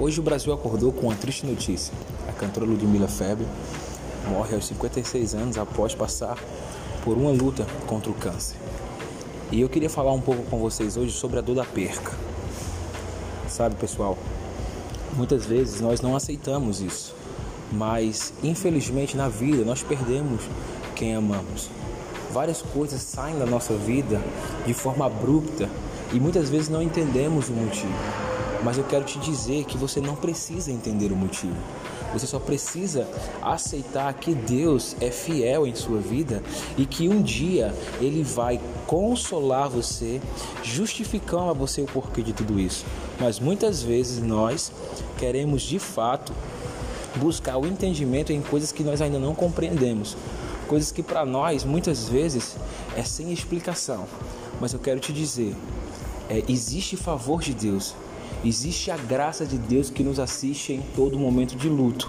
Hoje o Brasil acordou com uma triste notícia. A cantora Ludmilla Febre morre aos 56 anos após passar por uma luta contra o câncer. E eu queria falar um pouco com vocês hoje sobre a dor da perca. Sabe, pessoal, muitas vezes nós não aceitamos isso, mas infelizmente na vida nós perdemos quem amamos. Várias coisas saem da nossa vida de forma abrupta e muitas vezes não entendemos o motivo. Mas eu quero te dizer que você não precisa entender o motivo. Você só precisa aceitar que Deus é fiel em sua vida e que um dia Ele vai consolar você, justificando a você o porquê de tudo isso. Mas muitas vezes nós queremos de fato buscar o entendimento em coisas que nós ainda não compreendemos, coisas que para nós muitas vezes é sem explicação. Mas eu quero te dizer, é, existe favor de Deus Existe a graça de Deus que nos assiste em todo momento de luto.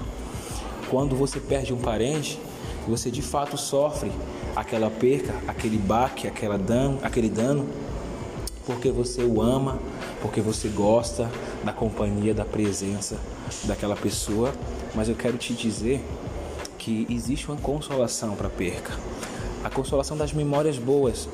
Quando você perde um parente, você de fato sofre aquela perca, aquele baque, aquela dano, aquele dano, porque você o ama, porque você gosta da companhia, da presença daquela pessoa. Mas eu quero te dizer que existe uma consolação para a perca. A consolação das memórias boas,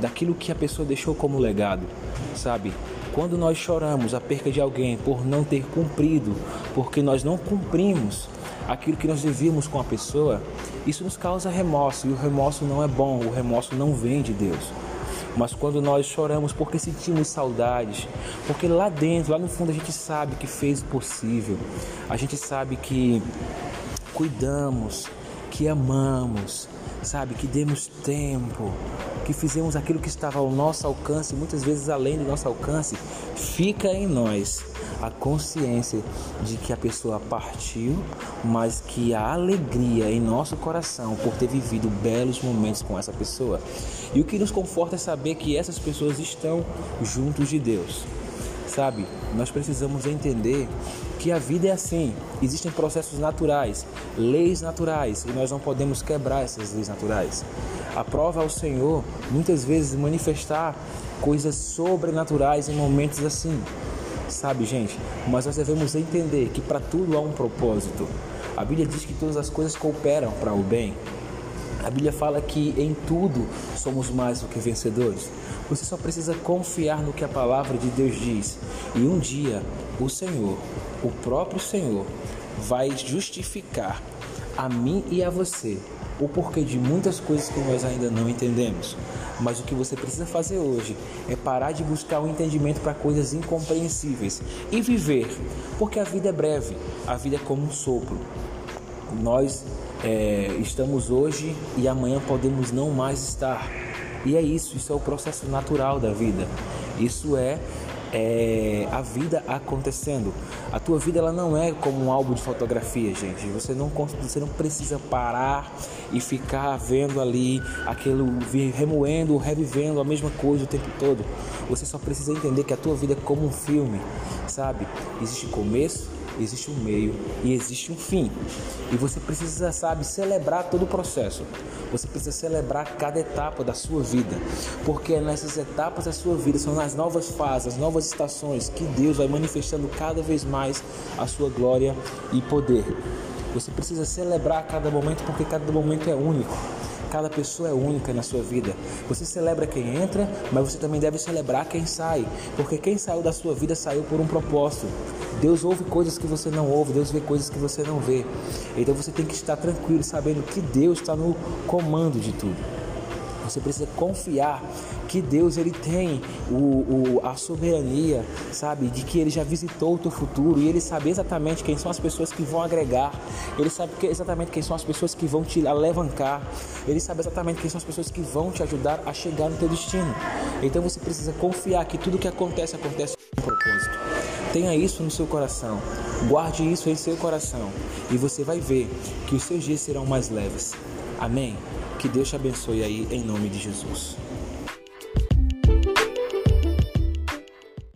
daquilo que a pessoa deixou como legado, sabe? Quando nós choramos a perca de alguém por não ter cumprido, porque nós não cumprimos aquilo que nós devíamos com a pessoa, isso nos causa remorso e o remorso não é bom, o remorso não vem de Deus. Mas quando nós choramos porque sentimos saudades, porque lá dentro, lá no fundo a gente sabe que fez o possível, a gente sabe que cuidamos, que amamos, sabe, que demos tempo, que fizemos aquilo que estava ao nosso alcance, muitas vezes além do nosso alcance, fica em nós a consciência de que a pessoa partiu, mas que a alegria em nosso coração por ter vivido belos momentos com essa pessoa. E o que nos conforta é saber que essas pessoas estão juntos de Deus. Sabe, nós precisamos entender que a vida é assim. Existem processos naturais, leis naturais, e nós não podemos quebrar essas leis naturais. A prova ao Senhor muitas vezes manifestar coisas sobrenaturais em momentos assim. Sabe, gente? Mas nós devemos entender que para tudo há um propósito. A Bíblia diz que todas as coisas cooperam para o bem. A Bíblia fala que em tudo somos mais do que vencedores. Você só precisa confiar no que a palavra de Deus diz. E um dia o Senhor, o próprio Senhor, vai justificar a mim e a você o porquê de muitas coisas que nós ainda não entendemos. Mas o que você precisa fazer hoje é parar de buscar o um entendimento para coisas incompreensíveis e viver, porque a vida é breve, a vida é como um sopro. Nós é, estamos hoje e amanhã podemos não mais estar. E é isso, isso é o processo natural da vida. Isso é, é a vida acontecendo. A tua vida ela não é como um álbum de fotografia, gente. Você não, você não precisa parar e ficar vendo ali aquilo, remoendo, revivendo a mesma coisa o tempo todo. Você só precisa entender que a tua vida é como um filme, sabe? Existe começo, existe um meio e existe um fim. E você precisa, sabe, celebrar todo o processo. Você precisa celebrar cada etapa da sua vida, porque nessas etapas da sua vida são nas novas fases, as novas estações que Deus vai manifestando cada vez mais a sua glória e poder. Você precisa celebrar cada momento porque cada momento é único. Cada pessoa é única na sua vida. Você celebra quem entra, mas você também deve celebrar quem sai, porque quem saiu da sua vida saiu por um propósito. Deus ouve coisas que você não ouve, Deus vê coisas que você não vê. Então você tem que estar tranquilo, sabendo que Deus está no comando de tudo. Você precisa confiar que Deus ele tem o, o, a soberania, sabe, de que ele já visitou o teu futuro e ele sabe exatamente quem são as pessoas que vão agregar, ele sabe que, exatamente quem são as pessoas que vão te alavancar, ele sabe exatamente quem são as pessoas que vão te ajudar a chegar no teu destino. Então você precisa confiar que tudo que acontece acontece propósito. Tenha isso no seu coração, guarde isso em seu coração e você vai ver que os seus dias serão mais leves. Amém? Que Deus te abençoe aí em nome de Jesus.